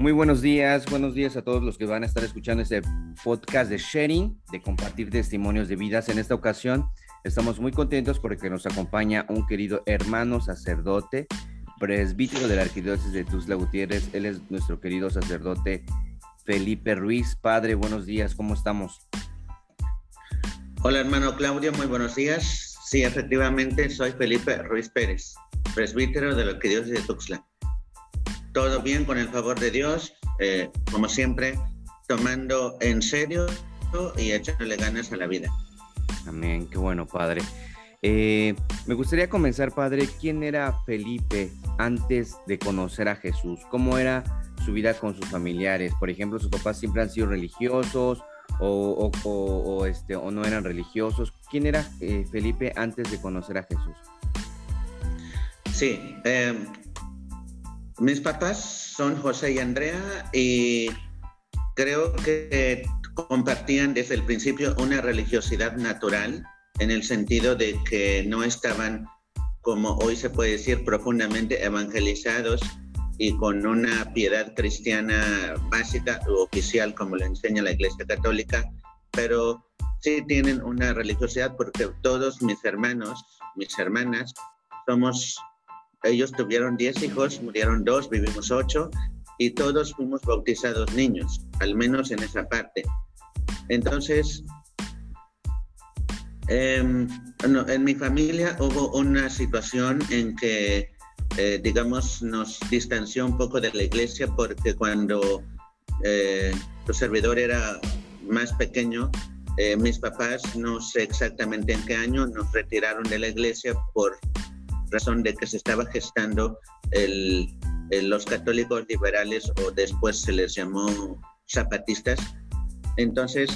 Muy buenos días, buenos días a todos los que van a estar escuchando este podcast de sharing, de compartir testimonios de vidas. En esta ocasión estamos muy contentos porque nos acompaña un querido hermano sacerdote, presbítero de la Arquidiócesis de Tuzla Gutiérrez. Él es nuestro querido sacerdote Felipe Ruiz. Padre, buenos días, ¿cómo estamos? Hola hermano Claudio, muy buenos días. Sí, efectivamente soy Felipe Ruiz Pérez, presbítero de la Arquidiócesis de Tuxtla todo bien con el favor de Dios, eh, como siempre, tomando en serio y echándole ganas a la vida. Amén, qué bueno, Padre. Eh, me gustaría comenzar, Padre, ¿quién era Felipe antes de conocer a Jesús? ¿Cómo era su vida con sus familiares? Por ejemplo, sus papás siempre han sido religiosos o, este, o no eran religiosos. ¿Quién era eh, Felipe antes de conocer a Jesús? Sí, mis papás son José y Andrea y creo que compartían desde el principio una religiosidad natural en el sentido de que no estaban, como hoy se puede decir, profundamente evangelizados y con una piedad cristiana básica o oficial como le enseña la Iglesia Católica, pero sí tienen una religiosidad porque todos mis hermanos, mis hermanas, somos ellos tuvieron 10 hijos, murieron dos, vivimos ocho y todos fuimos bautizados niños, al menos en esa parte. Entonces, em, en mi familia hubo una situación en que, eh, digamos, nos distanció un poco de la iglesia porque cuando eh, tu servidor era más pequeño, eh, mis papás, no sé exactamente en qué año, nos retiraron de la iglesia por razón de que se estaba gestando el, los católicos liberales o después se les llamó zapatistas. Entonces,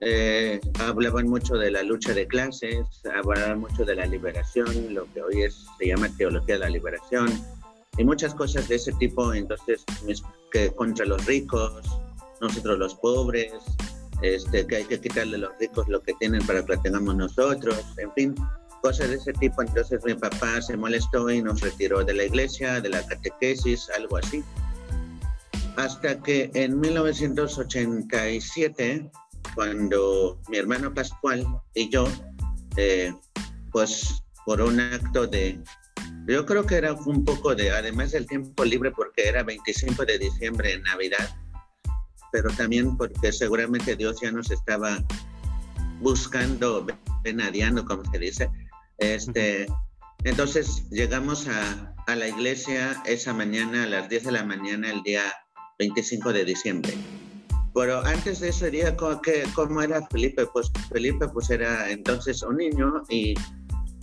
eh, hablaban mucho de la lucha de clases, hablaban mucho de la liberación, lo que hoy es, se llama teología de la liberación, y muchas cosas de ese tipo, entonces, que contra los ricos, nosotros los pobres, este, que hay que quitarle a los ricos lo que tienen para que lo tengamos nosotros, en fin, cosas de ese tipo. Entonces mi papá se molestó y nos retiró de la iglesia, de la catequesis, algo así. Hasta que en 1987, cuando mi hermano Pascual y yo, eh, pues por un acto de, yo creo que era un poco de, además del tiempo libre, porque era 25 de diciembre en Navidad, pero también porque seguramente Dios ya nos estaba buscando, venadiando, como se dice, este, entonces llegamos a, a, la iglesia esa mañana, a las 10 de la mañana, el día 25 de diciembre. Pero antes de ese día, ¿cómo, era Felipe? Pues Felipe pues era entonces un niño y,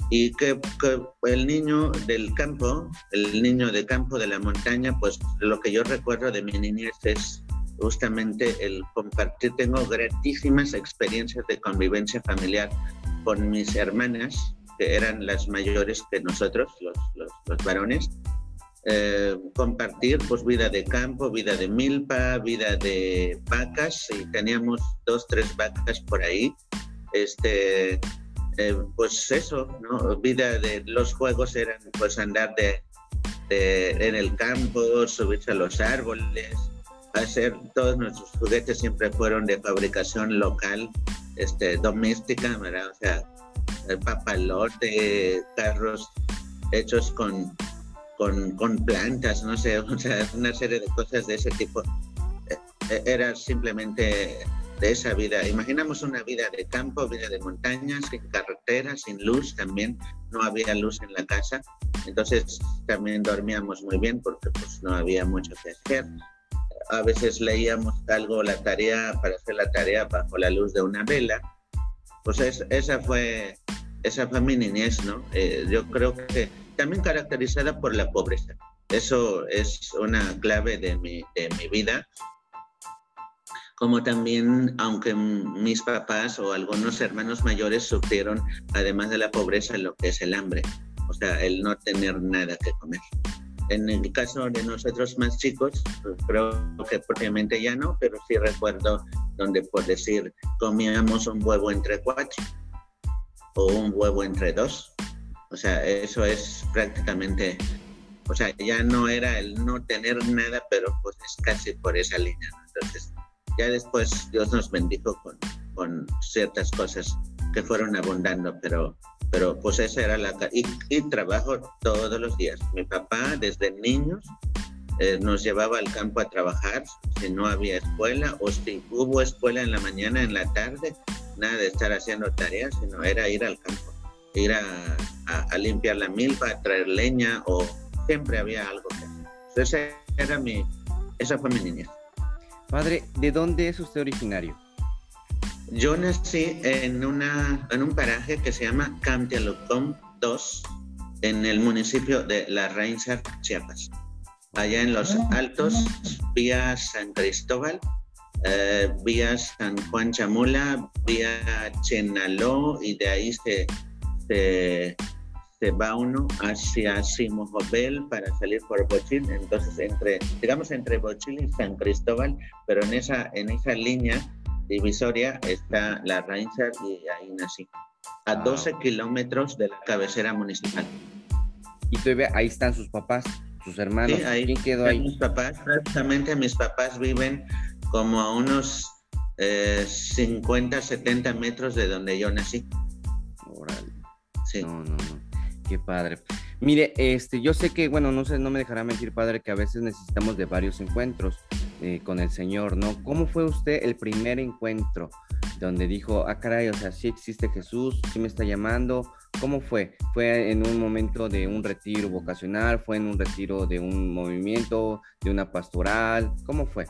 y que, que, el niño del campo, el niño de campo de la montaña, pues lo que yo recuerdo de mi niñez es justamente el compartir, tengo gratísimas experiencias de convivencia familiar con mis hermanas, que eran las mayores que nosotros, los, los, varones, eh, compartir pues vida de campo, vida de milpa, vida de vacas, y teníamos dos, tres vacas por ahí. Este, eh, pues eso, ¿no? Vida de los juegos eran pues andar de, en el campo, subirse a los árboles, hacer todos nuestros juguetes siempre fueron de fabricación local, este, doméstica, ¿verdad? O sea, papalote, carros hechos con, con, plantas, no sé, o sea, una serie de cosas de ese tipo. E, e, era simplemente de esa vida. Imaginamos una vida de campo, vida de montañas, sin carreteras, sin luz también. No había luz en la casa. Entonces también dormíamos muy bien porque pues no había mucho que hacer. A veces leíamos algo, la tarea, para hacer la tarea bajo la luz de una vela. Pues esa fue esa fue mi ¿no? Eh, yo creo que también caracterizada por la pobreza. Eso es una clave de mi, de mi vida. Como también, aunque mis papás o algunos hermanos mayores sufrieron, además de la pobreza, lo que es el hambre, o sea, el no tener nada que comer. En el caso de nosotros más chicos, creo que propiamente ya no, pero sí recuerdo donde, por decir, comíamos un huevo entre cuatro o un huevo entre dos. O sea, eso es prácticamente o sea, ya no era el no tener nada, pero pues es casi por esa línea. Entonces, ya después Dios nos bendijo con, con ciertas cosas que fueron abundando, pero, pero pues esa era la... Y, y trabajo todos los días. Mi papá desde niños eh, nos llevaba al campo a trabajar si no había escuela o si hubo escuela en la mañana, en la tarde, nada de estar haciendo tareas, sino era ir al campo, ir a, a, limpiar la milpa, traer leña o siempre había algo que hacer. Esa, era mi, esa fue mi niñez. Padre, ¿de dónde es usted originario? Yo nací en, una, en un paraje que se llama Camtialocom 2, en el municipio de La Reinsar, Chiapas allá en los ah, Altos, vía San Cristóbal, eh, vía San Juan Chamula, vía Chenaló y de ahí se, se, va uno hacia Simojovel para salir por Bochil. Entonces, entre, digamos, entre Bochil y San Cristóbal, pero en esa, en esa línea divisoria está la Reinsar y ahí nací, a 12 kilómetros de la cabecera municipal. Y todavía ahí están sus papás sus hermanos. ahí, ¿Quién quedó ahí? Mis papás, prácticamente mis papás viven como a unos 50, eh, 70 metros de donde yo nací. Sí. No, no, no. Qué padre. Mire, este, yo sé que, bueno, no sé, no me dejará mentir, padre, que a veces necesitamos de varios encuentros eh, con el Señor, ¿no? ¿Cómo fue usted el primer encuentro donde dijo, ah, caray, o sea, sí existe Jesús, sí me está llamando, ¿Cómo fue? ¿Fue en un momento de un retiro vocacional? ¿Fue en un retiro de un movimiento, de una pastoral? ¿Cómo fue?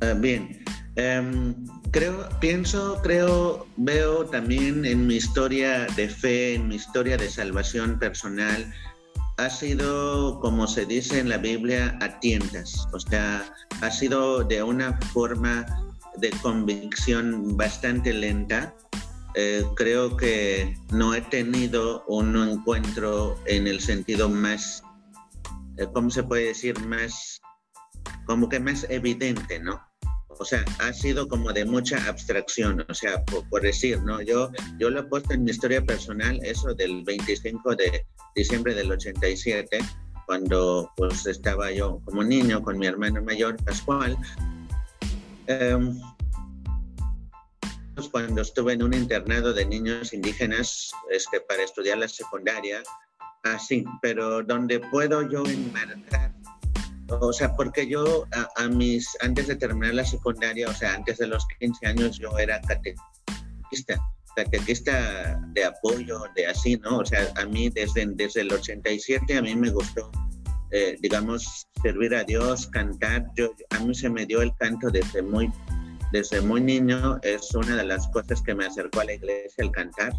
Ah, bien, em, creo, pienso, creo, veo también en mi historia de fe, en mi historia de salvación personal, ha sido, como se dice en la Biblia, a tientas. O sea, ha sido de una forma de convicción bastante lenta eh, creo que no he tenido un encuentro en el sentido más, eh, ¿cómo se puede decir? Más, como que más evidente, ¿no? O sea, ha sido como de mucha abstracción, o sea, por, decir, ¿no? Yo, yo lo he puesto en mi historia personal, eso del 25 de diciembre del 87, cuando pues estaba yo como niño con mi hermano mayor, Pascual. Em, cuando estuve en un internado de niños indígenas este, para estudiar la secundaria, así, pero donde puedo yo enmarcar, o sea, porque yo a, mis, antes de terminar la secundaria, o sea, antes de los 15 años yo era catequista, catequista de apoyo, de así, ¿no? O sea, a mí desde, desde el 87 a mí me gustó, eh, digamos, servir a Dios, cantar, yo, a mí se me dio el canto desde muy desde muy niño es una de las cosas que me acercó a la iglesia, el cantar.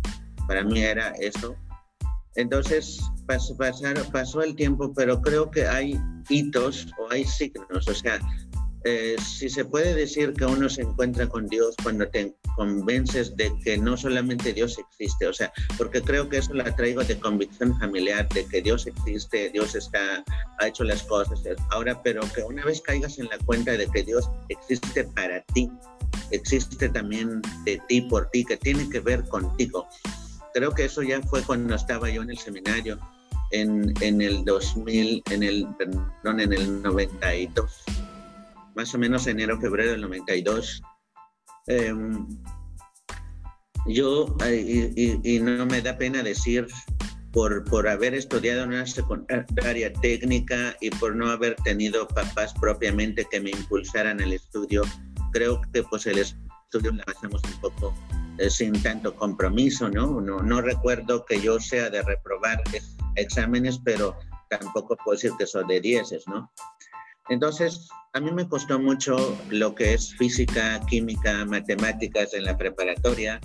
Para mí era eso. Entonces pasó, pasó el tiempo, pero creo que hay hitos o hay signos. O sea, eh, si se puede decir que uno se encuentra con Dios cuando te convences de que no solamente Dios existe, o sea, porque creo que eso la traigo de convicción familiar, de que Dios existe, Dios está, ha hecho las cosas, ahora, pero que una vez caigas en la cuenta de que Dios existe para ti, existe también de ti por ti, que tiene que ver contigo. Creo que eso ya fue cuando estaba yo en el seminario, en, en el 2000, en el, perdón, en el 92 más o menos enero, febrero del 92. Em, yo, y, no me da pena decir, por, por haber estudiado en una secundaria técnica y por no haber tenido papás propiamente que me impulsaran el estudio, creo que pues el estudio lo hacemos un poco sin tanto compromiso, ¿no? ¿no? No recuerdo que yo sea de reprobar exámenes, pero tampoco puedo decir que son de dieces, ¿no? Entonces, a mí me costó mucho lo que es física, química, matemáticas en la preparatoria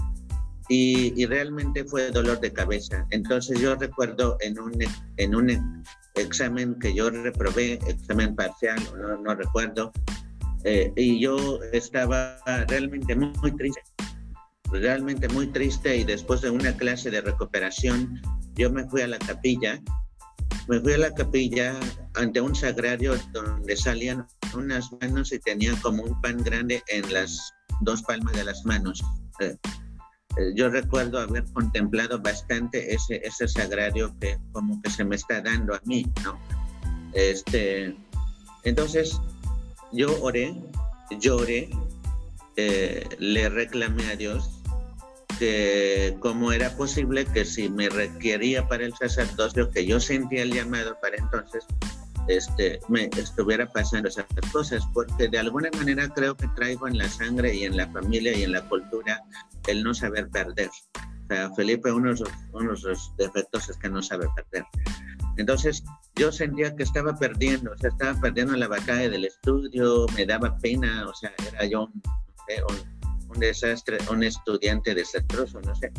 y, realmente fue dolor de cabeza. Entonces yo recuerdo en un, en un examen que yo reprobé, examen parcial, no, no recuerdo, eh, y yo estaba realmente muy, muy triste, realmente muy triste y después de una clase de recuperación yo me fui a la capilla me fui a la capilla ante un sagrario donde salían unas manos y tenían como un pan grande en las dos palmas de las manos. Eh, eh, yo recuerdo haber contemplado bastante ese, ese sagrario que como que se me está dando a mí, ¿no? Este, entonces, yo oré, lloré, eh, le reclamé a Dios que cómo era posible que si me requería para el sacerdocio, que yo sentía el llamado para entonces, este, me estuviera pasando esas cosas, porque de alguna manera creo que traigo en la sangre y en la familia y en la cultura el no saber perder. O sea, Felipe, uno de, uno de los defectos es que no sabe perder. Entonces, yo sentía que estaba perdiendo, o sea, estaba perdiendo la batalla del estudio, me daba pena, o sea, era yo un, un desastre, un estudiante desastroso, no sé.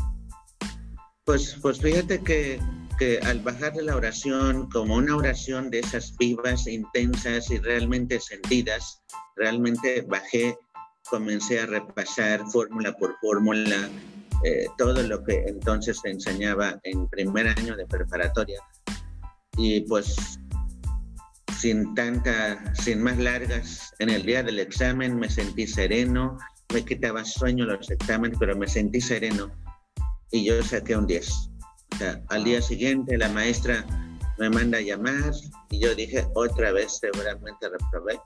Pues, pues fíjate que que al bajar de la oración como una oración de esas vivas, intensas y realmente sentidas, realmente bajé, comencé a repasar fórmula por fórmula eh, todo lo que entonces se enseñaba en primer año de preparatoria. Y pues sin tanta, sin más largas, en el día del examen me sentí sereno, me quitaba sueño los exámenes, pero me sentí sereno y yo saqué un 10 al día siguiente la maestra me manda a llamar y yo dije, otra vez seguramente reprobé.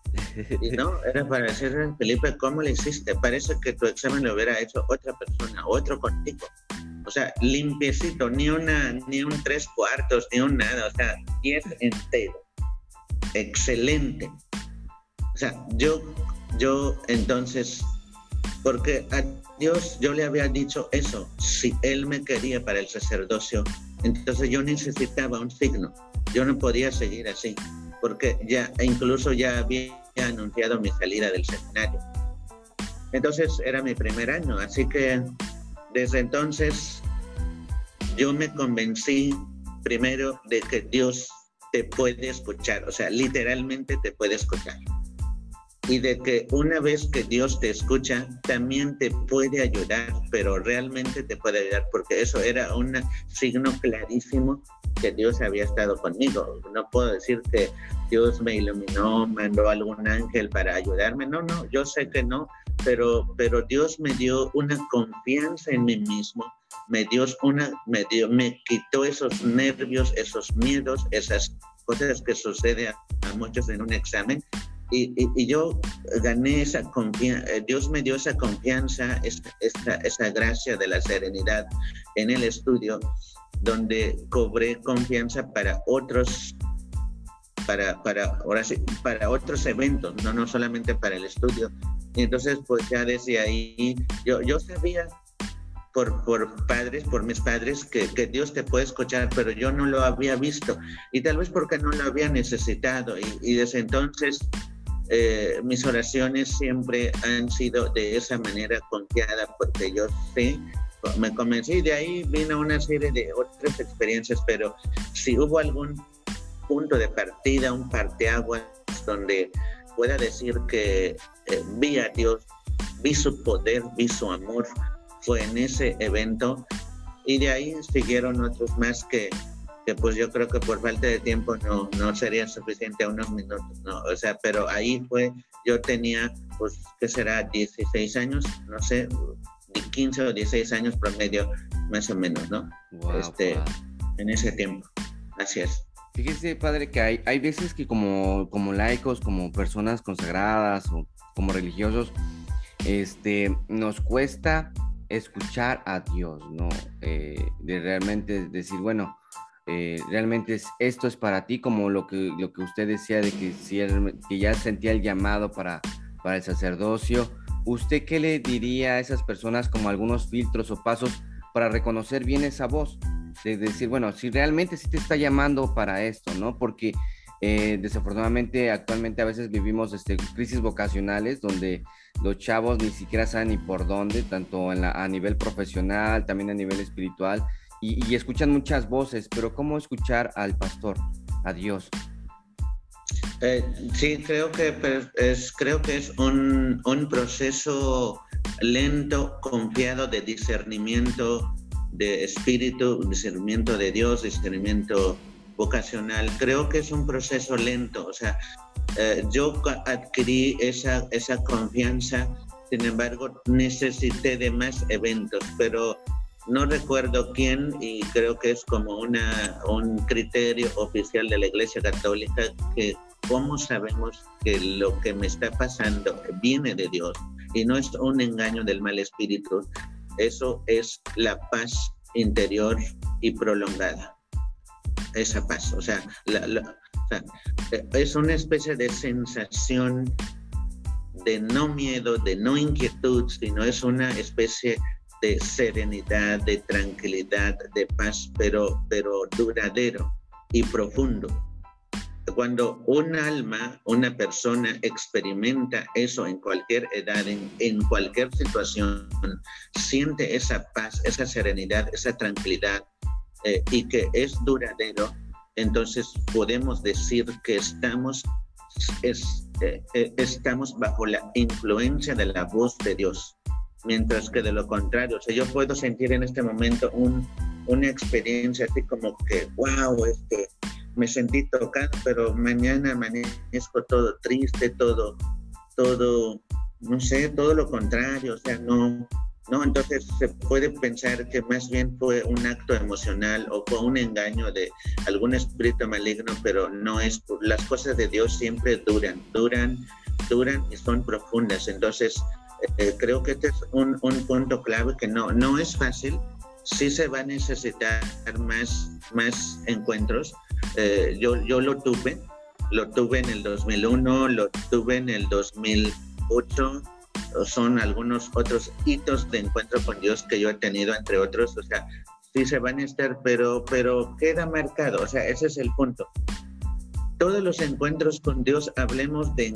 Y no, era para decirle, Felipe, ¿cómo le hiciste? Parece que tu examen lo hubiera hecho otra persona, otro contigo. O sea, limpiecito, ni una, ni un tres cuartos, ni un nada, o sea, diez entero. Excelente. O sea, yo, yo entonces, porque Dios, yo le había dicho eso, si Él me quería para el sacerdocio, entonces yo necesitaba un signo, yo no podía seguir así, porque ya incluso ya había anunciado mi salida del seminario. Entonces era mi primer año, así que desde entonces yo me convencí primero de que Dios te puede escuchar, o sea, literalmente te puede escuchar y de que una vez que Dios te escucha, también te puede ayudar, pero realmente te puede ayudar, porque eso era un signo clarísimo que Dios había estado conmigo. No puedo decir que Dios me iluminó, mandó algún ángel para ayudarme, no, no, yo sé que no, pero, pero Dios me dio una confianza en mí mismo, me dio una, me dio, me quitó esos nervios, esos miedos, esas cosas que suceden a muchos en un examen y, yo gané esa confianza, eh, Dios me dio esa confianza, esa, esa gracia de la serenidad en el estudio, donde cobré confianza para otros para, para, ahora sí, para otros eventos, no, no solamente para el estudio. Y entonces, pues ya desde ahí, yo, yo sabía por, por padres, por mis padres, que, que, Dios te puede escuchar, pero yo no lo había visto. Y tal vez porque no lo había necesitado. Y, y desde entonces eh, mis oraciones siempre han sido de esa manera confiada porque yo sé, me convencí, de ahí vino una serie de otras experiencias, pero si hubo algún punto de partida, un parteaguas donde pueda decir que eh, vi a Dios, vi su poder, vi su amor, fue en ese evento y de ahí siguieron otros más que que pues yo creo que por falta de tiempo no, no sería suficiente unos minutos, ¿no? O sea, pero ahí fue, yo tenía, pues, ¿qué será? 16 años, no sé, 15 o 16 años promedio, más o menos, ¿no? este, En ese tiempo, así es. Fíjese, padre, que hay, hay veces que como, como laicos, como personas consagradas o como religiosos, este, nos cuesta escuchar a Dios, ¿no? Eh, de realmente decir, bueno, eh, realmente esto es para ti, como lo que, lo que usted decía de que, si que ya sentía el llamado para, para el sacerdocio. ¿Usted qué le diría a esas personas como algunos filtros o pasos para reconocer bien esa voz? De decir, bueno, si realmente sí te está llamando para esto, ¿no? Porque eh, desafortunadamente actualmente a veces vivimos este, crisis vocacionales donde los chavos ni siquiera saben ni por dónde, tanto a nivel profesional, también a nivel espiritual y, escuchan muchas voces, pero ¿cómo escuchar al pastor, a Dios? Eh, sí, creo que es, creo que es un, un, proceso lento, confiado de discernimiento de espíritu, discernimiento de Dios, discernimiento vocacional. Creo que es un proceso lento. O sea, eh, yo adquirí esa, esa confianza sin embargo, necesité de más eventos, pero no recuerdo quién y creo que es como una, un criterio oficial de la Iglesia Católica que cómo sabemos que lo que me está pasando viene de Dios y no es un engaño del mal espíritu. Eso es la paz interior y prolongada. Esa paz, o sea, es una especie de sensación de no miedo, de no inquietud, sino es una especie de serenidad, de tranquilidad, de paz, pero, pero duradero y profundo. Cuando un alma, una persona experimenta eso en cualquier edad, en, cualquier situación, siente esa paz, esa serenidad, esa tranquilidad eh, y que es duradero, entonces podemos decir que estamos, es, eh, eh, estamos bajo la influencia de la voz de Dios mientras que de lo contrario, o sea, yo puedo sentir en este momento un, una experiencia así como que, wow, este, me sentí tocado, pero mañana amanezco todo triste, todo, todo, no sé, todo lo contrario, o sea, no, no, entonces se puede pensar que más bien fue un acto emocional o fue un engaño de algún espíritu maligno, pero no es, las cosas de Dios siempre duran, duran, duran y son profundas, entonces eh, creo que este es un, un, punto clave que no, no es fácil. Sí se va a necesitar más, más encuentros. Eh, yo, yo lo tuve, lo tuve en el 2001, lo tuve en el 2008. Son algunos otros hitos de encuentro con Dios que yo he tenido, entre otros. O sea, sí se van a estar, pero, pero queda marcado. O sea, ese es el punto todos los encuentros con Dios hablemos de,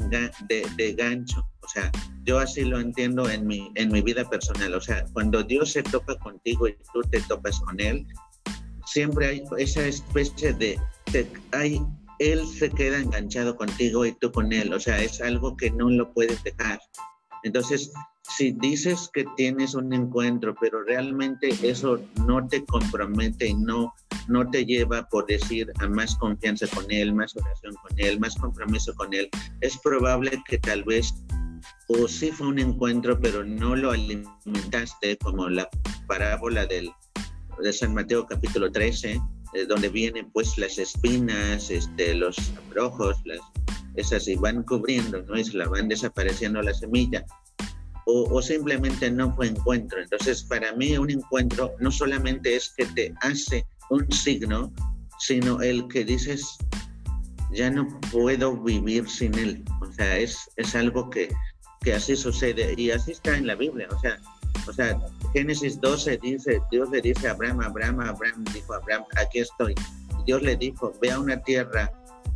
de, de, gancho. O sea, yo así lo entiendo en mi, en mi vida personal. O sea, cuando Dios se toca contigo y tú te topas con Él, siempre hay esa especie de, hay, Él se queda enganchado contigo y tú con Él. O sea, es algo que no lo puedes dejar. Entonces, si dices que tienes un encuentro, pero realmente eso no te compromete y no, no te lleva, por decir, a más confianza con Él, más oración con Él, más compromiso con Él, es probable que tal vez o sí fue un encuentro, pero no lo alimentaste, como la parábola del, de San Mateo capítulo 13, eh, donde vienen pues las espinas, este, los abrojos, las, esas y van cubriendo, ¿no? Y se la van desapareciendo la semilla. O, o, simplemente no fue encuentro. Entonces, para mí un encuentro no solamente es que te hace un signo, sino el que dices, ya no puedo vivir sin él. O sea, es, es algo que, que así sucede y así está en la Biblia. O sea, o sea, Génesis 12 dice, Dios le dice a Abraham, Abraham, Abraham, dijo Abraham, aquí estoy. Dios le dijo, ve a una tierra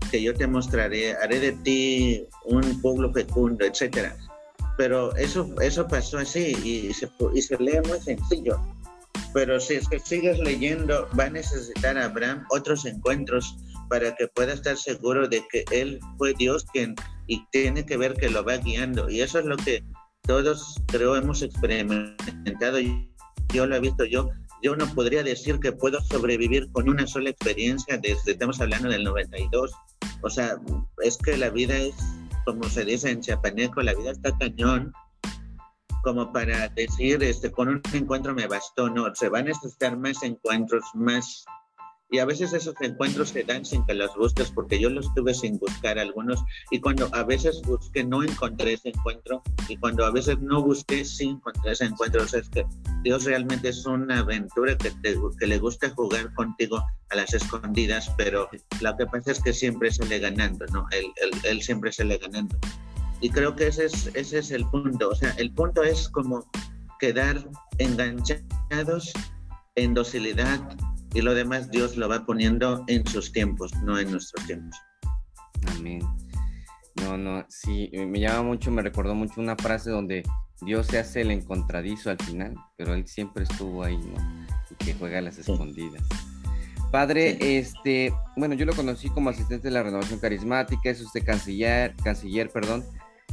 que yo te mostraré, haré de ti un pueblo fecundo, etcétera. Pero eso, eso pasó así y se, y se lee muy sencillo. Pero si es que sigues leyendo, va a necesitar Abraham otros encuentros para que pueda estar seguro de que él fue Dios quien y tiene que ver que lo va guiando. Y eso es lo que todos creo hemos experimentado. Yo lo he visto, yo, yo no podría decir que puedo sobrevivir con una sola experiencia desde, estamos hablando del 92. O sea, es que la vida es, como se dice en Chiapaneco, la vida está cañón como para decir, este, con un encuentro me bastó, no, se van a necesitar más encuentros, más y a veces esos encuentros se dan sin que los busques, porque yo los tuve sin buscar algunos. Y cuando a veces busqué, no encontré ese encuentro. Y cuando a veces no busqué, sí encontré ese encuentro. O sea, es que Dios realmente es una aventura que, que le gusta jugar contigo a las escondidas, pero lo que pasa es que siempre sale ganando, ¿no? Él, él, él siempre sale ganando. Y creo que ese es, ese es el punto. O sea, el punto es como quedar enganchados en docilidad y lo demás Dios lo va poniendo en sus tiempos, no en nuestros tiempos. Amén. No, no, sí, me llama mucho, me recordó mucho una frase donde Dios se hace el encontradizo al final, pero Él siempre estuvo ahí, ¿no? Y que juega a las escondidas. Padre, este, bueno, yo lo conocí como asistente de la renovación carismática, es usted canciller, canciller, perdón,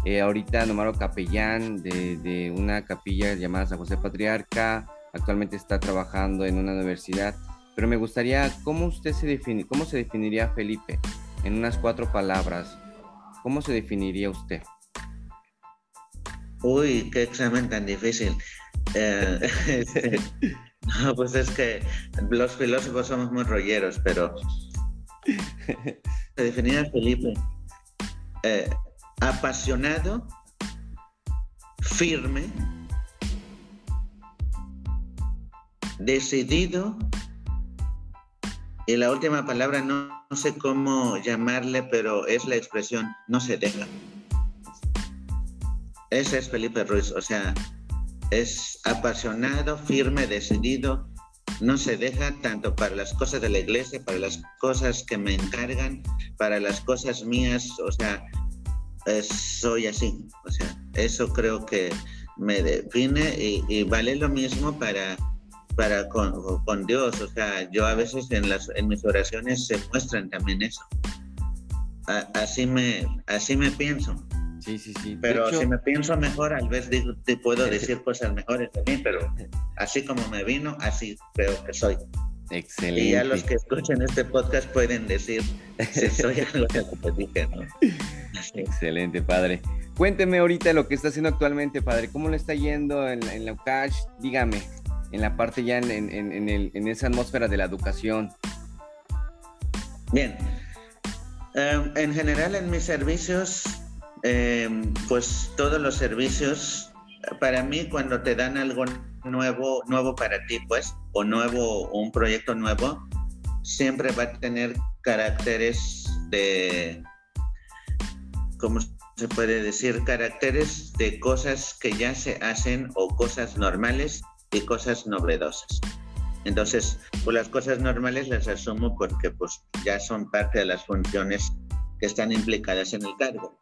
eh, ahorita nombrado capellán de, de, una capilla llamada San José Patriarca, actualmente está trabajando en una universidad pero me gustaría, ¿cómo usted se define, cómo se definiría Felipe en unas cuatro palabras? ¿Cómo se definiría usted? Uy, qué examen tan difícil. Eh, este, no, pues es que los filósofos somos muy rolleros, pero se definía Felipe eh, apasionado, firme, decidido y la última palabra no, no, sé cómo llamarle, pero es la expresión no se deja. Ese es Felipe Ruiz, o sea, es apasionado, firme, decidido, no se deja tanto para las cosas de la iglesia, para las cosas que me encargan, para las cosas mías, o sea, soy así, o sea, eso creo que me define y, y vale lo mismo para para con, con, Dios. O sea, yo a veces en, las, en mis oraciones se muestran también eso. así, me, así me pienso. Sí, sí, sí. Pero si me pienso mejor, al vez digo, te puedo decir cosas mejores de mí, pero así como me vino, así creo que soy. Excelente. Y a los que escuchen este podcast pueden decir si soy algo que dije, ¿no? Excelente, padre. Cuénteme ahorita lo que está haciendo actualmente, padre. ¿Cómo le está yendo en, en la UCASH? Dígame en la parte ya en, en, el, en esa atmósfera de la educación? Bien, em, en general en mis servicios, em, pues todos los servicios, para mí cuando te dan algo nuevo, nuevo para ti, pues, o nuevo, un proyecto nuevo, siempre va a tener caracteres de, ¿cómo se puede decir? Caracteres de cosas que ya se hacen o cosas normales y cosas novedosas. Entonces, pues las cosas normales las asumo porque pues ya son parte de las funciones que están implicadas en el cargo.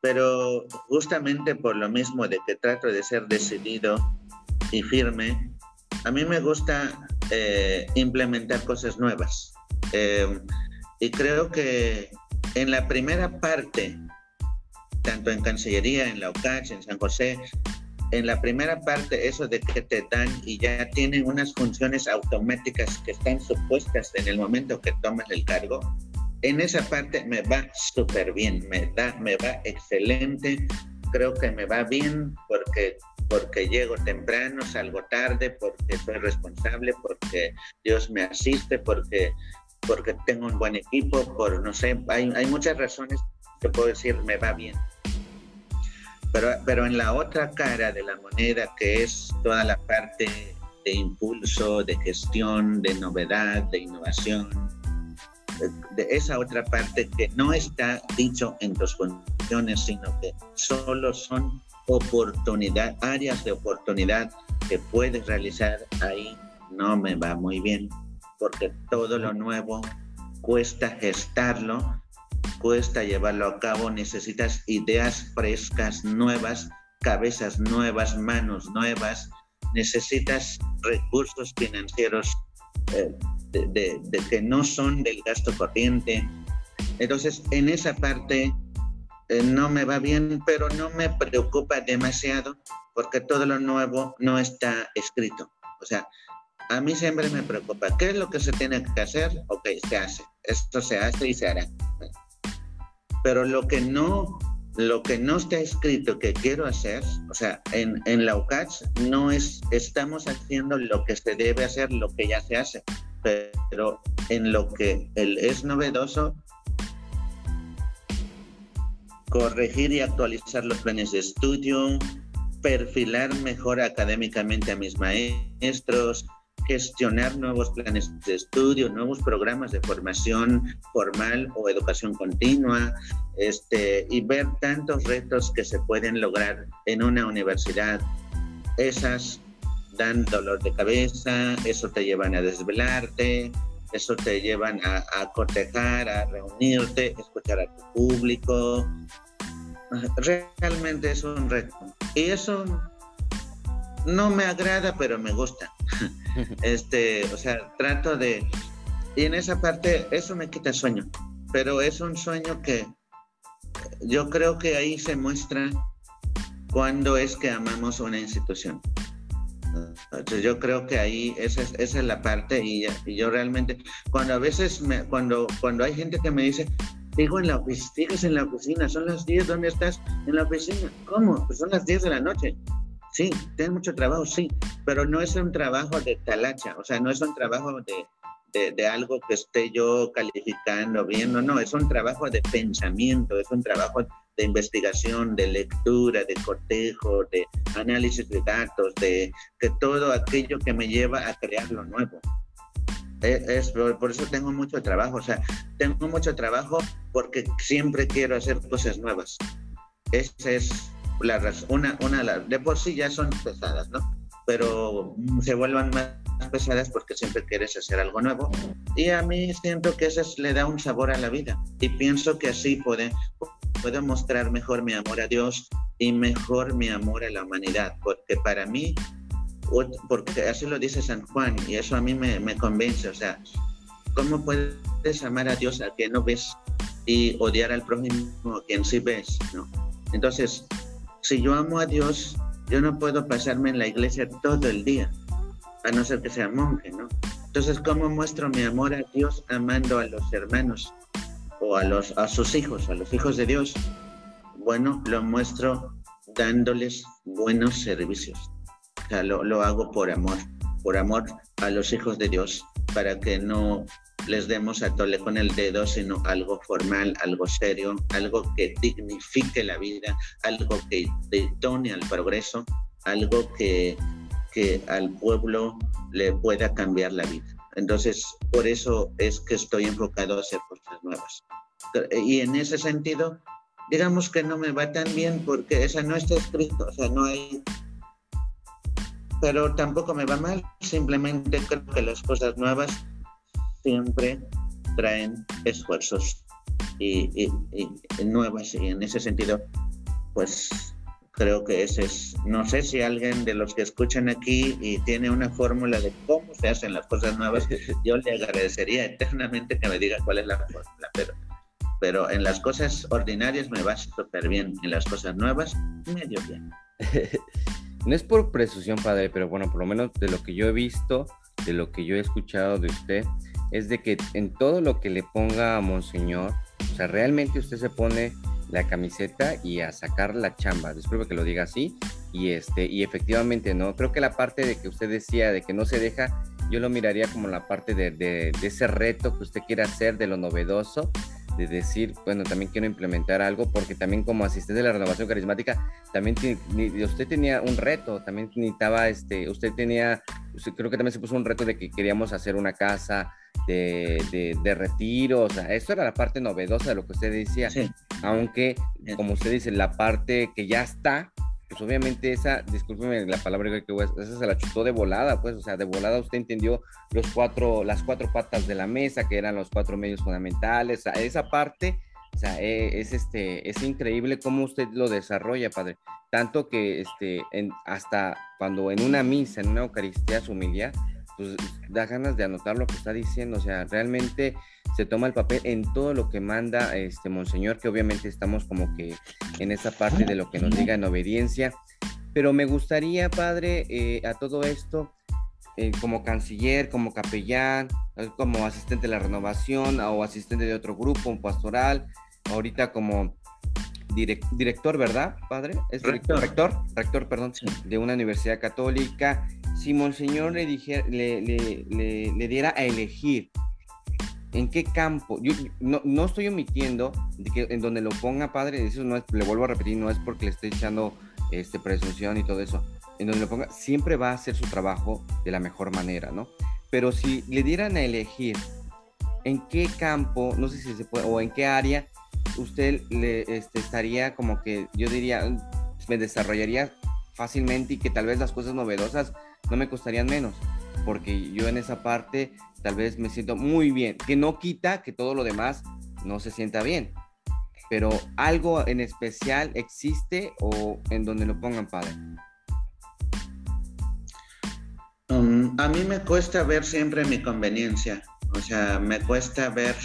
Pero justamente por lo mismo de que trato de ser decidido y firme, a mí me gusta eh, implementar cosas nuevas. Eh, y creo que en la primera parte, tanto en Cancillería, en la UCACH, en San José, en la primera parte, eso de que te dan y ya tienen unas funciones automáticas que están supuestas en el momento que tomas el cargo, en esa parte me va súper bien, me, da, me va excelente, creo que me va bien porque, porque llego temprano, salgo tarde, porque soy responsable, porque Dios me asiste, porque, porque tengo un buen equipo, por no sé, hay, hay muchas razones que puedo decir me va bien. Pero, en la otra cara de la moneda, que es toda la parte de impulso, de gestión, de novedad, de innovación, de esa otra parte que no está dicho en tus funciones, sino que solo son oportunidad, áreas de oportunidad que puedes realizar ahí, no me va muy bien, porque todo lo nuevo cuesta gestarlo cuesta llevarlo a cabo, necesitas ideas frescas, nuevas, cabezas nuevas, manos nuevas, necesitas recursos financieros eh, de, que no son del gasto corriente. Entonces, en esa parte eh, no me va bien, pero no me preocupa demasiado porque todo lo nuevo no está escrito. O sea, a mí siempre me preocupa, ¿qué es lo que se tiene que hacer? Ok, se hace. Esto se hace y se hará pero lo que no lo que no está escrito que quiero hacer, o sea, en, en la UCACH no es, estamos haciendo lo que se debe hacer, lo que ya se hace, pero en lo que el, es novedoso, corregir y actualizar los planes de estudio, perfilar mejor académicamente a mis maestros, gestionar nuevos planes de estudio, nuevos programas de formación formal o educación continua, este, y ver tantos retos que se pueden lograr en una universidad. Esas dan dolor de cabeza, eso te llevan a desvelarte, eso te llevan a, a cotejar, a reunirte, escuchar a tu público. Realmente es un reto. Y eso no me agrada, pero me gusta. este, o sea, trato de... Y en esa parte, eso me quita sueño, pero es un sueño que yo creo que ahí se muestra cuando es que amamos una institución. Entonces yo creo que ahí esa es, esa es la parte y, y, yo realmente, cuando a veces, me, cuando, cuando hay gente que me dice, Digo, en la sigues en la oficina, son las 10, ¿dónde estás? En la oficina. ¿Cómo? Pues son las 10 de la noche. Sí, tienes mucho trabajo, sí, pero no es un trabajo de talacha, o sea, no es un trabajo de, de, algo que esté yo calificando, viendo, no, es un trabajo de pensamiento, es un trabajo de investigación, de lectura, de cotejo, de análisis de datos, de que todo aquello que me lleva a crear lo nuevo. E, es, por eso tengo mucho trabajo, o sea, tengo mucho trabajo porque siempre quiero hacer cosas nuevas. Esa es la una, una, de por sí ya son pesadas, ¿no? Pero se vuelvan más pesadas porque siempre quieres hacer algo nuevo. Y a mí siento que eso le da un sabor a la vida. Y pienso que así puede, puedo mostrar mejor mi amor a Dios y mejor mi amor a la humanidad. Porque para mí porque así lo dice San Juan y eso a mí me, me convence, o sea, ¿cómo puedes amar a Dios a quien no ves y odiar al prójimo a quien sí ves? ¿no? Entonces, si yo amo a Dios, yo no puedo pasarme en la iglesia todo el día, a no ser que sea monje, ¿no? Entonces, ¿cómo muestro mi amor a Dios amando a los hermanos o a, los, a sus hijos, a los hijos de Dios? Bueno, lo muestro dándoles buenos servicios lo, hago por amor, por amor a los hijos de Dios, para que no les demos a tole con el dedo, sino algo formal, algo serio, algo que dignifique la vida, algo que detone al progreso, algo que, que al pueblo le pueda cambiar la vida. Entonces, por eso es que estoy enfocado a hacer cosas nuevas. Y en ese sentido, digamos que no me va tan bien porque esa no está escrito, o sea, no hay pero tampoco me va mal, simplemente creo que las cosas nuevas siempre traen esfuerzos y, nuevas y en ese sentido pues creo que ese es, no sé si alguien de los que escuchan aquí y tiene una fórmula de cómo se hacen las cosas nuevas, yo le agradecería eternamente que me diga cuál es la fórmula, pero, pero en las cosas ordinarias me va súper bien, en las cosas nuevas medio bien. No es por presunción, padre, pero bueno, por lo menos de lo que yo he visto, de lo que yo he escuchado de usted, es de que en todo lo que le ponga a Monseñor, o sea, realmente usted se pone la camiseta y a sacar la chamba. Disculpe que lo diga así. Y este, y efectivamente, ¿no? Creo que la parte de que usted decía de que no se deja, yo lo miraría como la parte de, de ese reto que usted quiere hacer, de lo novedoso, de decir, bueno, también quiero implementar algo, porque también como asistente de la renovación carismática, también usted tenía un reto, también necesitaba, este, usted tenía, creo que también se puso un reto de que queríamos hacer una casa de, de, de retiro, o sea, eso era la parte novedosa de lo que usted decía, aunque, como usted dice, la parte que ya está, pues obviamente esa, discúlpeme la palabra que voy a, esa se la chutó de volada, pues, o sea, de volada usted entendió los cuatro, las cuatro patas de la mesa, que eran los cuatro medios fundamentales, o sea, esa parte, o sea, e, es, este, es increíble cómo usted lo desarrolla, padre, tanto que, este, hasta cuando en una misa, en una Eucaristía humildad, pues da ganas de anotar lo que está diciendo, o sea, realmente se toma el papel en todo lo que manda este monseñor, que obviamente estamos como que en esa parte de lo que nos diga en obediencia, pero me gustaría, padre, eh, a todo esto, eh, como canciller, como capellán, como asistente de la renovación o asistente de otro grupo, un pastoral, ahorita como director, ¿verdad, padre? ¿Es rector, rector, rector perdón, de una universidad católica. Si Monseñor le, dijera, le, le, le diera a elegir en qué campo, yo no, estoy omitiendo de que en donde lo ponga padre, eso no es, le vuelvo a repetir, no es porque le esté echando este, presunción y todo eso, en donde lo ponga, siempre va a hacer su trabajo de la mejor manera, ¿no? Pero si le dieran a elegir en qué campo, no sé si se puede, o en qué área, usted le este, estaría como que, yo diría, me desarrollaría fácilmente y que tal vez las cosas novedosas no me costarían menos, porque yo en esa parte tal vez me siento muy bien, que no quita que todo lo demás no se sienta bien, pero algo en especial existe o en donde lo pongan padre. Um, a mí me cuesta ver siempre mi conveniencia, o sea, me cuesta ver,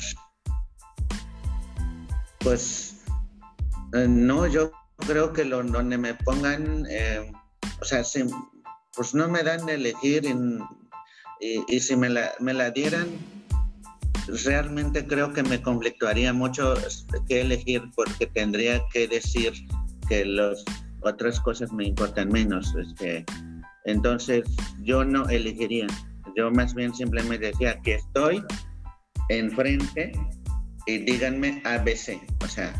pues, eh, no, yo creo que lo, donde me pongan, eh, o sea, pues no me dan de elegir en, y, si me la, me la dieran, realmente creo que me conflictuaría mucho qué elegir porque tendría que decir que las otras cosas me importan menos. Este, entonces yo no elegiría, yo más bien simplemente decía que estoy enfrente y díganme ABC, o sea,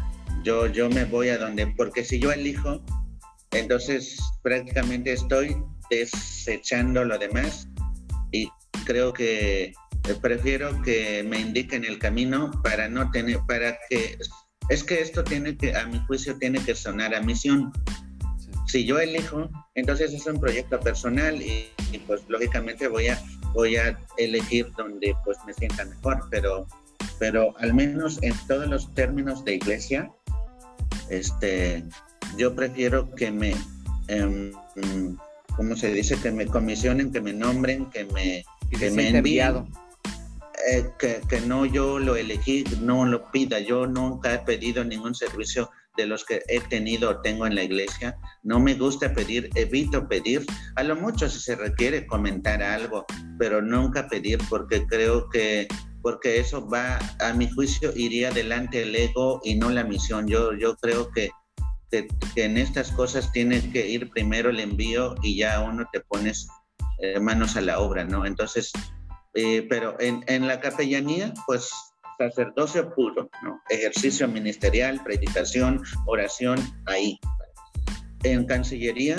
yo, yo me voy a donde, porque si yo elijo, entonces prácticamente estoy desechando lo demás y creo que prefiero que me indiquen el camino para no tener, para que, es que esto tiene que, a mi juicio, tiene que sonar a misión. Si yo elijo, entonces es un proyecto personal y, pues lógicamente voy a, voy a elegir donde pues me sienta mejor, pero, pero al menos en todos los términos de iglesia, este, yo prefiero que me, eh, ¿cómo se dice? Que me comisionen, que me nombren, que me, que me envíen. Eh, que, que, no yo lo elegí, no lo pida. Yo nunca he pedido ningún servicio de los que he tenido o tengo en la iglesia. No me gusta pedir, evito pedir. A lo mucho si se requiere comentar algo, pero nunca pedir porque creo que porque eso va, a mi juicio, iría adelante el ego y no la misión. Yo, yo creo que, que, en estas cosas tiene que ir primero el envío y ya uno te pones eh, manos a la obra, ¿no? Entonces, eh, pero en, en, la capellanía, pues sacerdocio puro, ¿no? Ejercicio ministerial, predicación, oración, ahí. En Cancillería,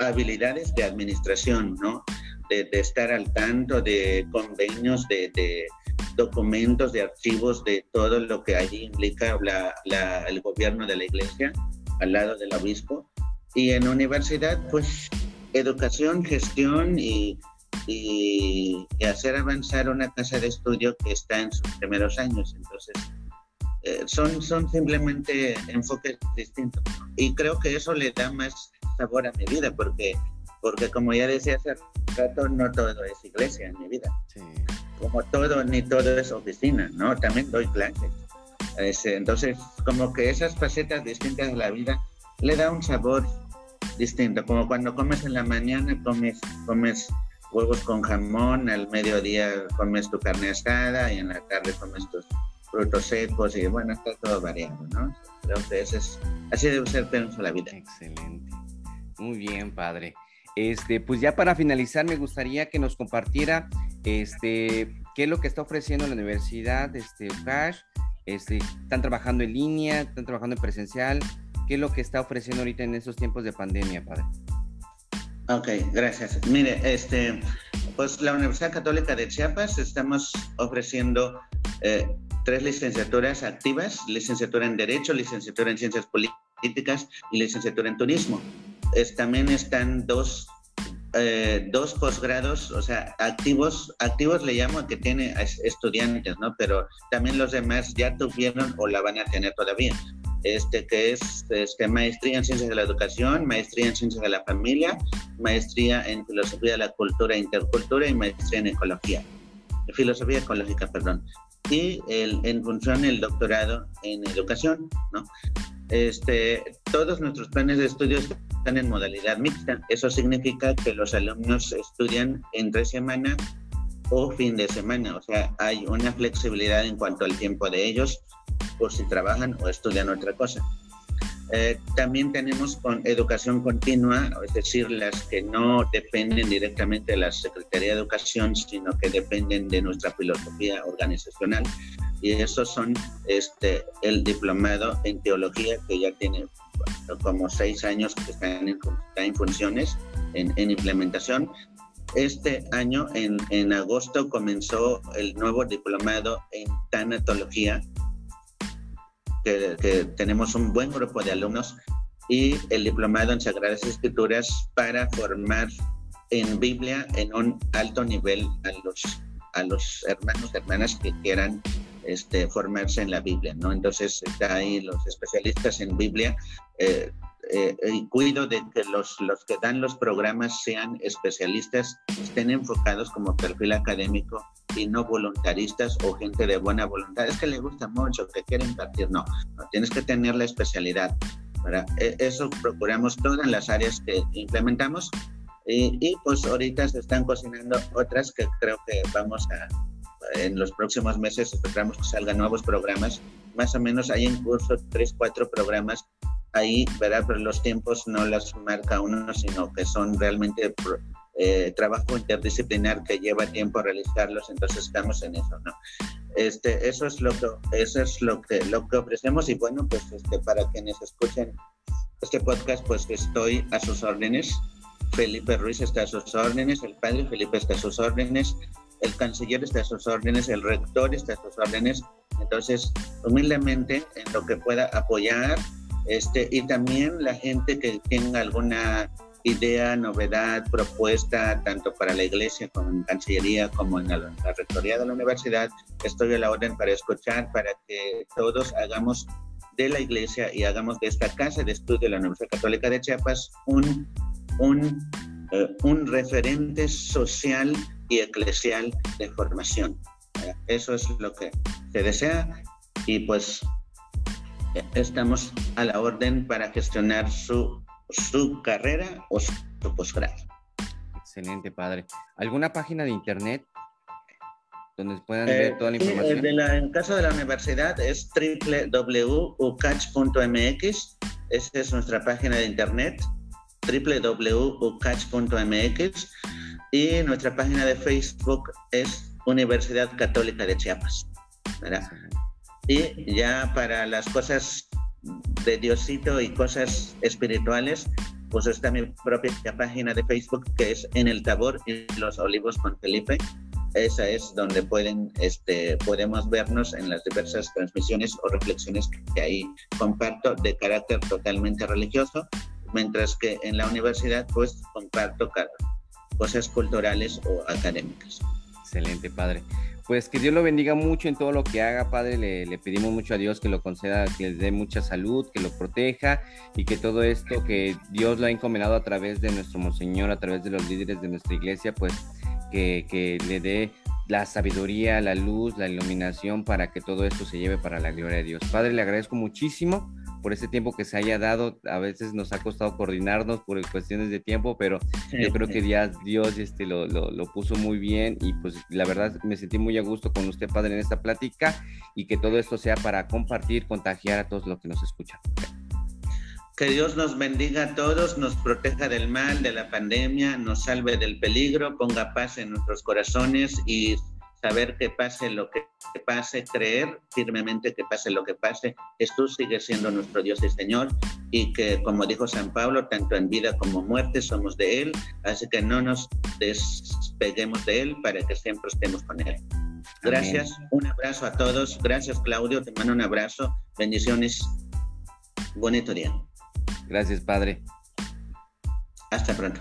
habilidades de administración, ¿no? De, de estar al tanto de convenios, de, de, documentos, de archivos, de todo lo que allí implica la, la, el gobierno de la iglesia al lado del obispo. Y en universidad, pues educación, gestión y y, hacer avanzar una casa de estudio que está en sus primeros años. Entonces, eh, son, son simplemente enfoques distintos. Y creo que eso le da más sabor a mi vida, porque, porque como ya decía hace rato, no todo es iglesia en mi vida. Como todo, ni todo es oficina, ¿no? También doy clases. entonces, como que esas facetas distintas de la vida le da un sabor distinto. Como cuando comes en la mañana, comes, comes huevos con jamón, al mediodía comes tu carne asada y en la tarde comes tus frutos secos y bueno, está todo variando, ¿no? Creo que es, así debe ser pienso la vida. Excelente. Muy bien, padre. Este, pues ya para finalizar, me gustaría que nos compartiera este, qué es lo que está ofreciendo la universidad, este, Cash, este, están trabajando en línea, están trabajando en presencial, qué es lo que está ofreciendo ahorita en estos tiempos de pandemia, padre. Ok, gracias. Mire, este, pues la Universidad Católica de Chiapas estamos ofreciendo eh, tres licenciaturas activas, licenciatura en Derecho, licenciatura en Ciencias Políticas y licenciatura en Turismo. También están dos, eh, dos posgrados, o sea, activos, activos le llamo que tiene estudiantes, ¿no? Pero también los demás ya tuvieron o la van a tener todavía este, que es este, maestría en ciencias de la educación, maestría en ciencias de la familia, maestría en filosofía de la cultura e intercultura y maestría en ecología, filosofía ecológica, perdón. Y el, en función el doctorado en educación, ¿no? Este, todos nuestros planes de estudio están en modalidad mixta. Eso significa que los alumnos estudian entre semana o fin de semana. O sea, hay una flexibilidad en cuanto al tiempo de ellos por si trabajan o estudian otra cosa. Eh, también tenemos con educación continua, es decir, las que no dependen directamente de la Secretaría de Educación, sino que dependen de nuestra filosofía organizacional. Y esos son este, el diplomado en teología, que ya tiene como seis años que está en, en funciones, en, en, implementación. Este año, en, en agosto, comenzó el nuevo diplomado en tanatología, que, tenemos un buen grupo de alumnos y el diplomado en Sagradas Escrituras para formar en Biblia en un alto nivel a los, a los hermanos y hermanas que quieran este, formarse en la Biblia, ¿no? Entonces, está ahí los especialistas en Biblia eh, eh, y cuido de que los, los que dan los programas sean especialistas, estén enfocados como perfil académico y no voluntaristas o gente de buena voluntad. Es que le gusta mucho, que quiere impartir. No, no tienes que tener la especialidad. ¿verdad? E, eso procuramos todas las áreas que implementamos y, y, pues ahorita se están cocinando otras que creo que vamos a, en los próximos meses esperamos que salgan nuevos programas. Más o menos hay en curso tres, cuatro programas. Ahí, ¿verdad? Pero los tiempos no las marca uno, sino que son realmente eh, trabajo interdisciplinar que lleva tiempo realizarlos, entonces estamos en eso, ¿no? Este, eso es lo que, eso es lo que, lo que ofrecemos y bueno, pues este, para quienes escuchen este podcast, pues estoy a sus órdenes. Felipe Ruiz está a sus órdenes, el padre Felipe está a sus órdenes, el canciller está a sus órdenes, el rector está a sus órdenes. Entonces, humildemente, en lo que pueda apoyar, este, y también la gente que tenga alguna idea, novedad, propuesta, tanto para la iglesia como en Cancillería, como en la, rectoría de la universidad, estoy a la orden para escuchar, para que todos hagamos de la iglesia y hagamos de esta casa de estudio de la Universidad Católica de Chiapas un, un, eh, un referente social y eclesial de formación. Eso es lo que se desea y pues estamos a la orden para gestionar su, su carrera o su, posgrado. Excelente, padre. ¿Alguna página de internet donde puedan ver toda la eh, información? en caso de la universidad es www.ucach.mx. Esa es nuestra página de internet, www.ucach.mx y nuestra página de Facebook es Universidad Católica de Chiapas. Y ya para las cosas de Diosito y cosas espirituales, pues está mi propia página de Facebook que es En el Tabor y los Olivos con Felipe. Esa es donde pueden, este, podemos vernos en las diversas transmisiones o reflexiones que ahí comparto de carácter totalmente religioso, mientras que en la universidad pues comparto cosas culturales o académicas. Excelente, padre. Pues que Dios lo bendiga mucho en todo lo que haga, Padre. Le, pedimos mucho a Dios que lo conceda, que le dé mucha salud, que lo proteja y que todo esto que Dios lo ha encomendado a través de nuestro Monseñor, a través de los líderes de nuestra iglesia, pues que, que le dé la sabiduría, la luz, la iluminación para que todo esto se lleve para la gloria de Dios. Padre, le agradezco muchísimo por ese tiempo que se haya dado. A veces nos ha costado coordinarnos por cuestiones de tiempo, pero yo creo que ya Dios este, lo, lo, puso muy bien y pues la verdad me sentí muy a gusto con usted, Padre, en esta plática y que todo esto sea para compartir, contagiar a todos los que nos escuchan. Que Dios nos bendiga a todos, nos proteja del mal, de la pandemia, nos salve del peligro, ponga paz en nuestros corazones y saber que pase lo que pase, creer firmemente que pase lo que pase, Jesús sigue siendo nuestro Dios y Señor y que, como dijo San Pablo, tanto en vida como muerte somos de Él, así que no nos despeguemos de Él para que siempre estemos con Él. Gracias, un abrazo a todos, gracias Claudio, te mando un abrazo, bendiciones, bonito día. Gracias Padre. Hasta pronto.